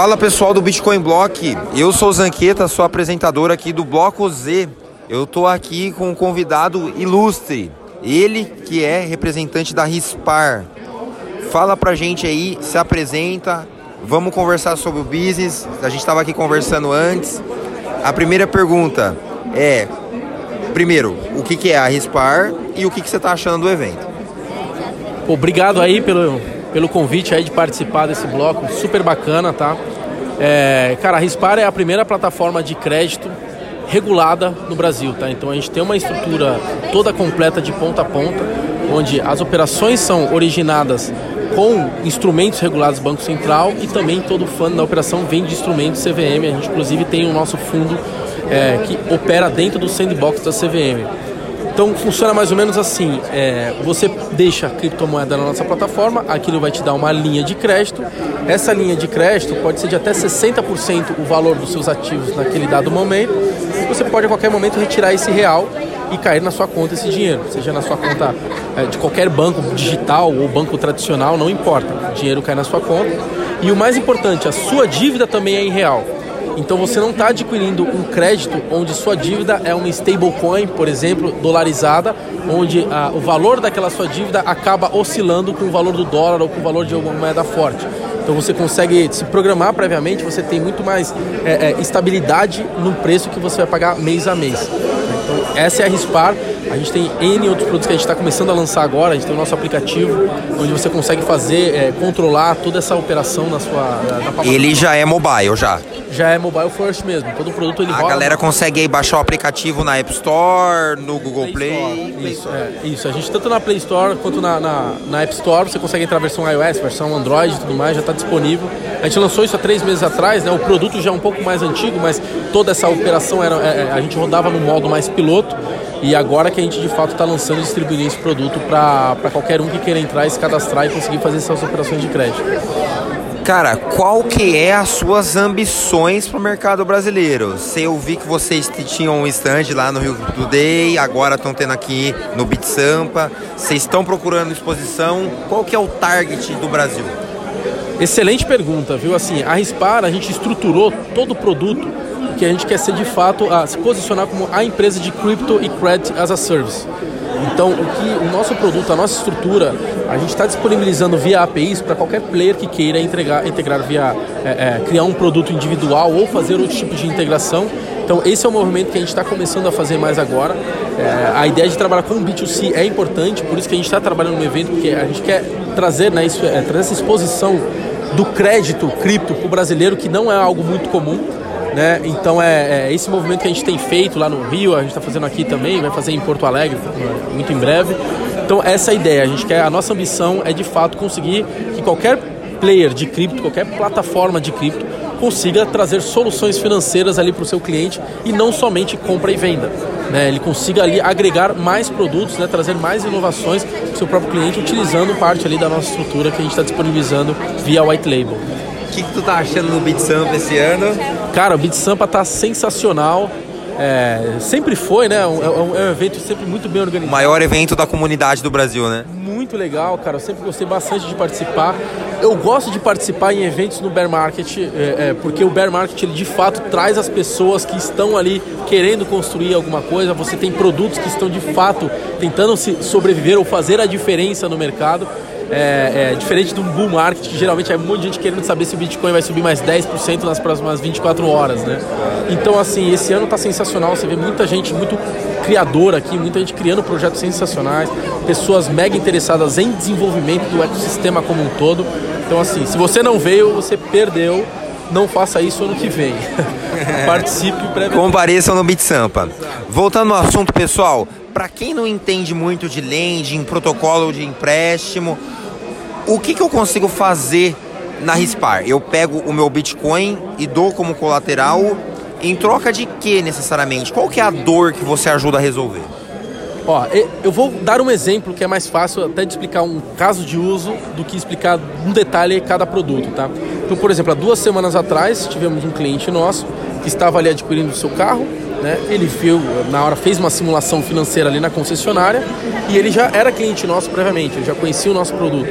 Fala pessoal do Bitcoin Block, eu sou Zanqueta, sou apresentador aqui do Bloco Z. Eu tô aqui com um convidado ilustre, ele que é representante da Rispar. Fala pra gente aí, se apresenta, vamos conversar sobre o business. A gente estava aqui conversando antes. A primeira pergunta é: primeiro, o que, que é a Rispar e o que, que você está achando do evento? Obrigado aí pelo, pelo convite aí de participar desse bloco, super bacana, tá? É, cara, a Rispar é a primeira plataforma de crédito regulada no Brasil, tá? Então a gente tem uma estrutura toda completa de ponta a ponta, onde as operações são originadas com instrumentos regulados do Banco Central e também todo o fundo da operação vem de instrumentos CVM. A gente inclusive tem o nosso fundo é, que opera dentro do sandbox da CVM. Então funciona mais ou menos assim: é, você deixa a criptomoeda na nossa plataforma, aquilo vai te dar uma linha de crédito. Essa linha de crédito pode ser de até 60% o valor dos seus ativos naquele dado momento. Você pode a qualquer momento retirar esse real e cair na sua conta esse dinheiro, seja na sua conta é, de qualquer banco digital ou banco tradicional, não importa. O dinheiro cai na sua conta. E o mais importante, a sua dívida também é em real. Então você não está adquirindo um crédito onde sua dívida é uma stablecoin, por exemplo, dolarizada, onde ah, o valor daquela sua dívida acaba oscilando com o valor do dólar ou com o valor de alguma moeda forte. Então você consegue se programar previamente, você tem muito mais é, é, estabilidade no preço que você vai pagar mês a mês. Então essa é a Rispar. A gente tem N outros produtos que a gente está começando a lançar agora. A gente tem o nosso aplicativo, onde você consegue fazer, é, controlar toda essa operação na sua. Na, Ele já é mobile, já? Já é mobile first mesmo. Todo produto ele A roda. galera consegue aí baixar o aplicativo na App Store, no Google Play. Play. Isso, é, isso. A gente tanto na Play Store quanto na, na, na, App Store, você consegue entrar a versão iOS, versão Android e tudo mais, já está disponível. A gente lançou isso há três meses atrás, né? O produto já é um pouco mais antigo, mas toda essa operação era, é, é a gente rodava no modo mais piloto. E agora que a gente de fato está lançando e distribuindo esse produto para qualquer um que queira entrar e se cadastrar e conseguir fazer essas operações de crédito. Cara, qual que é as suas ambições para o mercado brasileiro? Se eu vi que vocês tinham um stand lá no Rio do Day, agora estão tendo aqui no Bit Sampa. Vocês estão procurando exposição? Qual que é o target do Brasil? Excelente pergunta, viu? Assim, a Rispar, a gente estruturou todo o produto que a gente quer ser de fato a se posicionar como a empresa de crypto e credit as a service. Então, o que o nosso produto, a nossa estrutura, a gente está disponibilizando via APIs para qualquer player que queira integrar, integrar via é, é, criar um produto individual ou fazer outro tipo de integração. Então, esse é o movimento que a gente está começando a fazer mais agora. É, a ideia de trabalhar com B2C é importante, por isso que a gente está trabalhando no evento, porque a gente quer trazer, né, isso, é, trazer essa exposição do crédito cripto para o brasileiro, que não é algo muito comum. Né? Então é, é, esse movimento que a gente tem feito lá no Rio, a gente está fazendo aqui também, vai fazer em Porto Alegre muito em breve. Então essa é a ideia, a gente quer, a nossa ambição é de fato conseguir que qualquer player de cripto, qualquer plataforma de cripto consiga trazer soluções financeiras ali para o seu cliente e não somente compra e venda. Né? Ele consiga ali agregar mais produtos, né? trazer mais inovações para o seu próprio cliente utilizando parte ali da nossa estrutura que a gente está disponibilizando via white label. O que, que tu tá achando no Beat Sampa esse ano? Cara, o Beat Sampa tá sensacional. É, sempre foi, né? É um, é um, evento sempre muito bem organizado. O maior evento da comunidade do Brasil, né? Muito legal, cara. Eu sempre gostei bastante de participar. Eu gosto de participar em eventos no bear market, é, é, porque o bear market ele de fato traz as pessoas que estão ali querendo construir alguma coisa. Você tem produtos que estão de fato tentando se sobreviver ou fazer a diferença no mercado. É, é, diferente do bull market, que geralmente é um de gente querendo saber se o Bitcoin vai subir mais 10% nas próximas 24 horas, né? Então, assim, esse ano tá sensacional, você vê muita gente muito criadora aqui, muita gente criando projetos sensacionais, pessoas mega interessadas em desenvolvimento do ecossistema como um todo. Então, assim, se você não veio, você perdeu. Não faça isso ano que vem. Participe previamente. Compareçam no Bit Sampa. Voltando ao assunto, pessoal, para quem não entende muito de lending, protocolo de empréstimo, o que, que eu consigo fazer na Rispar? Eu pego o meu Bitcoin e dou como colateral em troca de que necessariamente? Qual que é a dor que você ajuda a resolver? Ó, eu vou dar um exemplo que é mais fácil até de explicar um caso de uso do que explicar um detalhe cada produto, tá? Então, por exemplo, há duas semanas atrás tivemos um cliente nosso que estava ali adquirindo o seu carro, né? Ele viu, na hora fez uma simulação financeira ali na concessionária e ele já era cliente nosso previamente, ele já conhecia o nosso produto.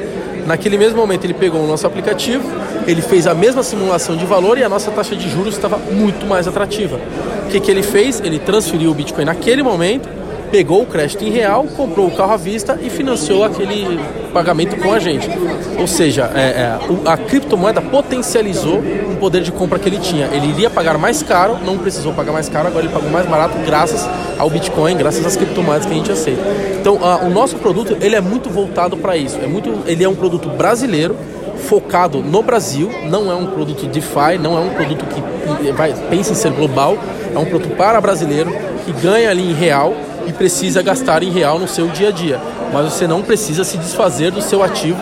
Naquele mesmo momento ele pegou o nosso aplicativo, ele fez a mesma simulação de valor e a nossa taxa de juros estava muito mais atrativa. O que, que ele fez? Ele transferiu o Bitcoin naquele momento pegou o crédito em real, comprou o carro à vista e financiou aquele pagamento com a gente. Ou seja, é, é, a criptomoeda potencializou um poder de compra que ele tinha. Ele iria pagar mais caro, não precisou pagar mais caro, agora ele pagou mais barato graças ao Bitcoin, graças às criptomoedas que a gente aceita. Então, o nosso produto ele é muito voltado para isso. É muito, ele é um produto brasileiro focado no Brasil, não é um produto DeFi, não é um produto que vai, pensa em ser global, é um produto para brasileiro que ganha ali em real e precisa gastar em real no seu dia a dia. Mas você não precisa se desfazer do seu ativo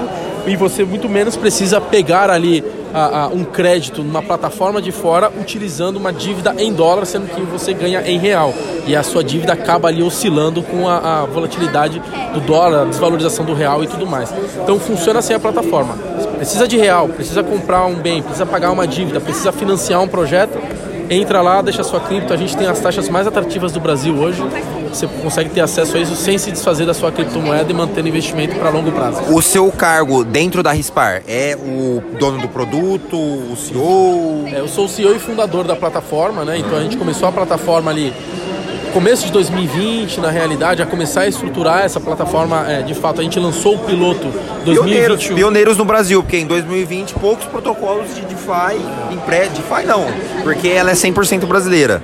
e você muito menos precisa pegar ali a, a, um crédito numa plataforma de fora utilizando uma dívida em dólar, sendo que você ganha em real. E a sua dívida acaba ali oscilando com a, a volatilidade do dólar, a desvalorização do real e tudo mais. Então funciona assim a plataforma. Precisa de real, precisa comprar um bem, precisa pagar uma dívida, precisa financiar um projeto, entra lá, deixa sua cripto. A gente tem as taxas mais atrativas do Brasil hoje. Você consegue ter acesso a isso sem se desfazer da sua criptomoeda e manter o investimento para longo prazo. O seu cargo dentro da Rispar é o dono do produto, o CEO? É, eu sou o CEO e fundador da plataforma, né? Então a gente começou a plataforma ali começo de 2020, na realidade, a começar a estruturar essa plataforma, é, de fato, a gente lançou o piloto 2021. Pioneiros, pioneiros no Brasil, porque em 2020 poucos protocolos de DeFi, em pré, DeFi não, porque ela é 100% brasileira.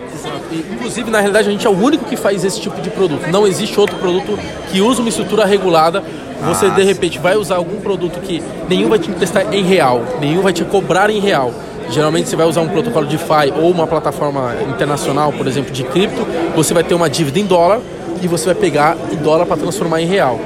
Inclusive, na realidade, a gente é o único que faz esse tipo de produto. Não existe outro produto que usa uma estrutura regulada. Você, ah, de repente, vai usar algum produto que nenhum vai te emprestar em real, nenhum vai te cobrar em real Geralmente você vai usar um protocolo de DeFi ou uma plataforma internacional, por exemplo, de cripto, você vai ter uma dívida em dólar e você vai pegar em dólar para transformar em real.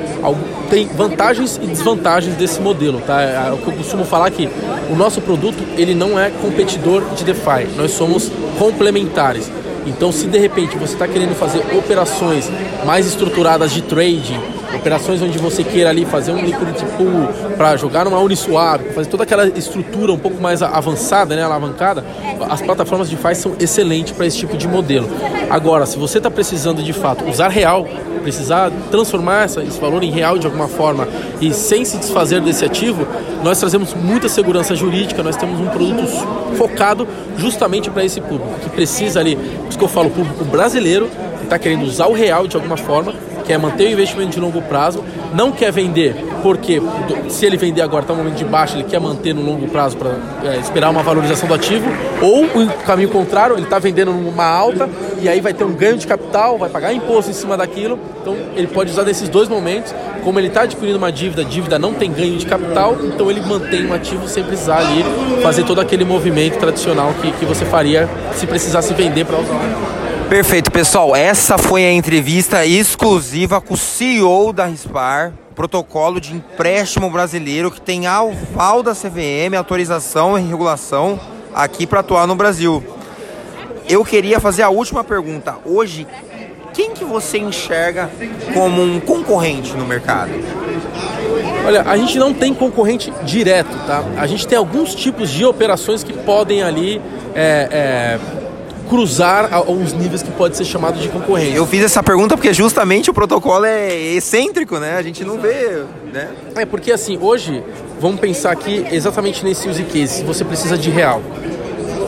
Tem vantagens e desvantagens desse modelo, tá? É, é o que eu costumo falar que o nosso produto ele não é competidor de DeFi, nós somos complementares. Então, se de repente você está querendo fazer operações mais estruturadas de trading, operações onde você queira ali fazer um liquidity pool para jogar numa Uniswap, fazer toda aquela estrutura um pouco mais avançada, né, alavancada, as plataformas de DeFi são excelentes para esse tipo de modelo. Agora, se você está precisando de fato usar real, precisar transformar esse valor em real de alguma forma e sem se desfazer desse ativo, nós trazemos muita segurança jurídica, nós temos um produto focado justamente para esse público, que precisa ali, por isso que eu falo público brasileiro, que está querendo usar o real de alguma forma quer manter o investimento de longo prazo, não quer vender porque se ele vender agora está no momento de baixa, ele quer manter no longo prazo para é, esperar uma valorização do ativo, ou o caminho contrário, ele está vendendo numa alta e aí vai ter um ganho de capital, vai pagar imposto em cima daquilo, então ele pode usar nesses dois momentos, como ele está adquirindo uma dívida, dívida não tem ganho de capital, então ele mantém um ativo sem precisar ali fazer todo aquele movimento tradicional que, que você faria se precisasse vender para usar. Perfeito, pessoal. Essa foi a entrevista exclusiva com o CEO da Rispar, protocolo de empréstimo brasileiro que tem aval da CVM, autorização e regulação aqui para atuar no Brasil. Eu queria fazer a última pergunta. Hoje, quem que você enxerga como um concorrente no mercado? Olha, a gente não tem concorrente direto, tá? A gente tem alguns tipos de operações que podem ali é, é cruzar alguns níveis que pode ser chamado de concorrência. Eu fiz essa pergunta porque justamente o protocolo é excêntrico, né? A gente não vê, né? É porque assim, hoje, vamos pensar aqui exatamente nesse use case, se você precisa de real.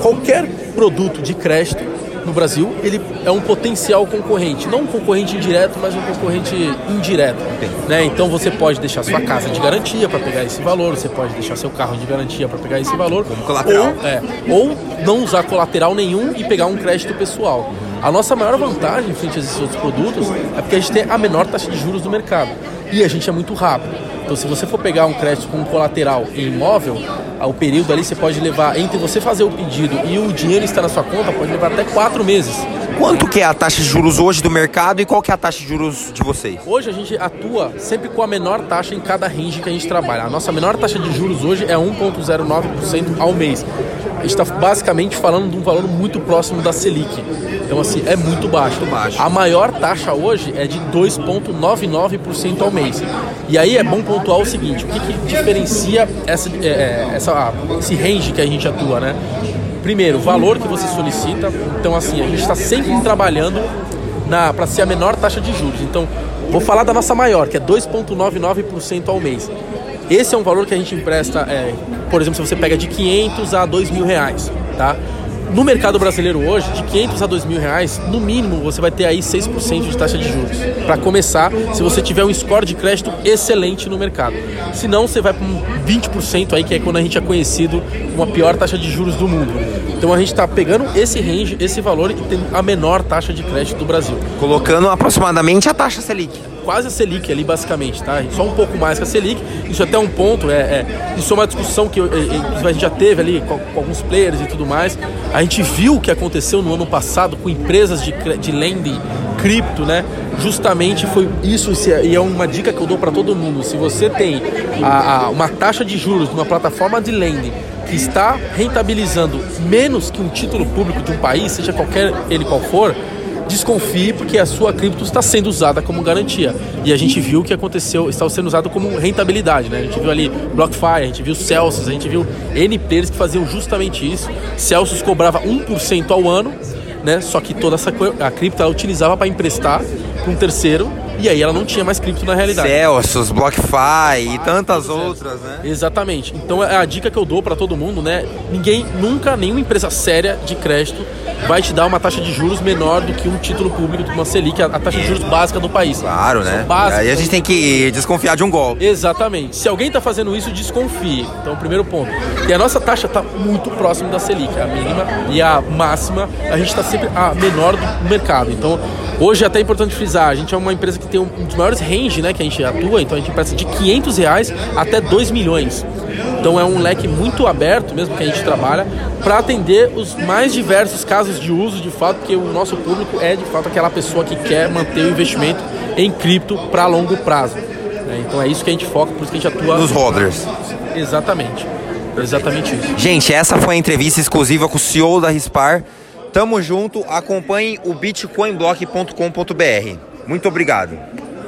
Qualquer produto de crédito no Brasil, ele é um potencial concorrente. Não um concorrente indireto, mas um concorrente indireto. Né? Então você pode deixar sua casa de garantia para pegar esse valor, você pode deixar seu carro de garantia para pegar esse valor. Como colateral. Ou, é, ou não usar colateral nenhum e pegar um crédito pessoal. A nossa maior vantagem frente a esses outros produtos é porque a gente tem a menor taxa de juros do mercado. E a gente é muito rápido. Então, se você for pegar um crédito com colateral em imóvel, o período ali você pode levar entre você fazer o pedido e o dinheiro estar na sua conta, pode levar até quatro meses. Quanto que é a taxa de juros hoje do mercado e qual que é a taxa de juros de vocês? Hoje a gente atua sempre com a menor taxa em cada range que a gente trabalha. A nossa menor taxa de juros hoje é 1,09% ao mês. A gente está basicamente falando de um valor muito próximo da Selic. Então, assim, é muito baixo. Muito baixo. A maior taxa hoje é de 2,99% ao mês. E aí é bom pontuar o seguinte: o que, que diferencia essa, é, é essa, esse range que a gente atua, né? Primeiro, o valor que você solicita. Então, assim, a gente está sempre trabalhando para ser a menor taxa de juros. Então, vou falar da nossa maior, que é 2,99% ao mês. Esse é um valor que a gente empresta, é, por exemplo, se você pega de 500 a 2 mil reais, tá? No mercado brasileiro hoje, de 500 a 2 mil reais, no mínimo você vai ter aí 6% de taxa de juros. Para começar, se você tiver um score de crédito excelente no mercado. Se não, você vai para um 20% aí, que é quando a gente é conhecido como a pior taxa de juros do mundo. Então a gente está pegando esse range, esse valor e tem a menor taxa de crédito do Brasil. Colocando aproximadamente a taxa Selic quase a Selic ali, basicamente, tá? Só um pouco mais que a Selic. Isso é até um ponto, é, é isso é uma discussão que a gente já teve ali com, com, alguns players e tudo mais. A gente viu o que aconteceu no ano passado com empresas de, de lending cripto, né? Justamente foi isso, é, e é uma dica que eu dou para todo mundo. Se você tem a, a, uma taxa de juros numa plataforma de lending que está rentabilizando menos que um título público de um país, seja qualquer ele qual for, desconfie porque a sua cripto está sendo usada como garantia. E a gente viu o que aconteceu, está sendo usado como rentabilidade, né? A gente viu ali BlockFi, a gente viu Celsius, a gente viu N players que faziam justamente isso. Celsius cobrava 1% ao ano, né? Só que toda essa a cripto ela utilizava para emprestar para um terceiro e aí ela não tinha mais cripto na realidade. Celsius, BlockFi e tantas outras, né? Exatamente. Então é a dica que eu dou para todo mundo, né? Ninguém, nunca, nenhuma empresa séria de crédito vai te dar uma taxa de juros menor do que um título público de uma Selic, a taxa de juros básica do país. Claro, né? Básica. Aí a gente tem que desconfiar de um golpe. Exatamente. Se alguém está fazendo isso, desconfie. Então, primeiro ponto. E a nossa taxa está muito próxima da Selic, a mínima e a máxima, a gente está sempre a menor do mercado. Então, hoje é até importante frisar, a gente é uma empresa que tem um dos maiores range, né, que a gente atua, então a gente empresta de 500 reais até 2 milhões. Então é um leque muito aberto mesmo que a gente trabalha para atender os mais diversos casos de uso de fato, porque o nosso público é de fato aquela pessoa que quer manter o investimento em cripto para longo prazo. Né? Então é isso que a gente foca, por isso que a gente atua. Nos holders. Exatamente. Exatamente isso. Gente, essa foi a entrevista exclusiva com o CEO da Rispar. Tamo junto, acompanhem o bitcoinblock.com.br. Muito obrigado.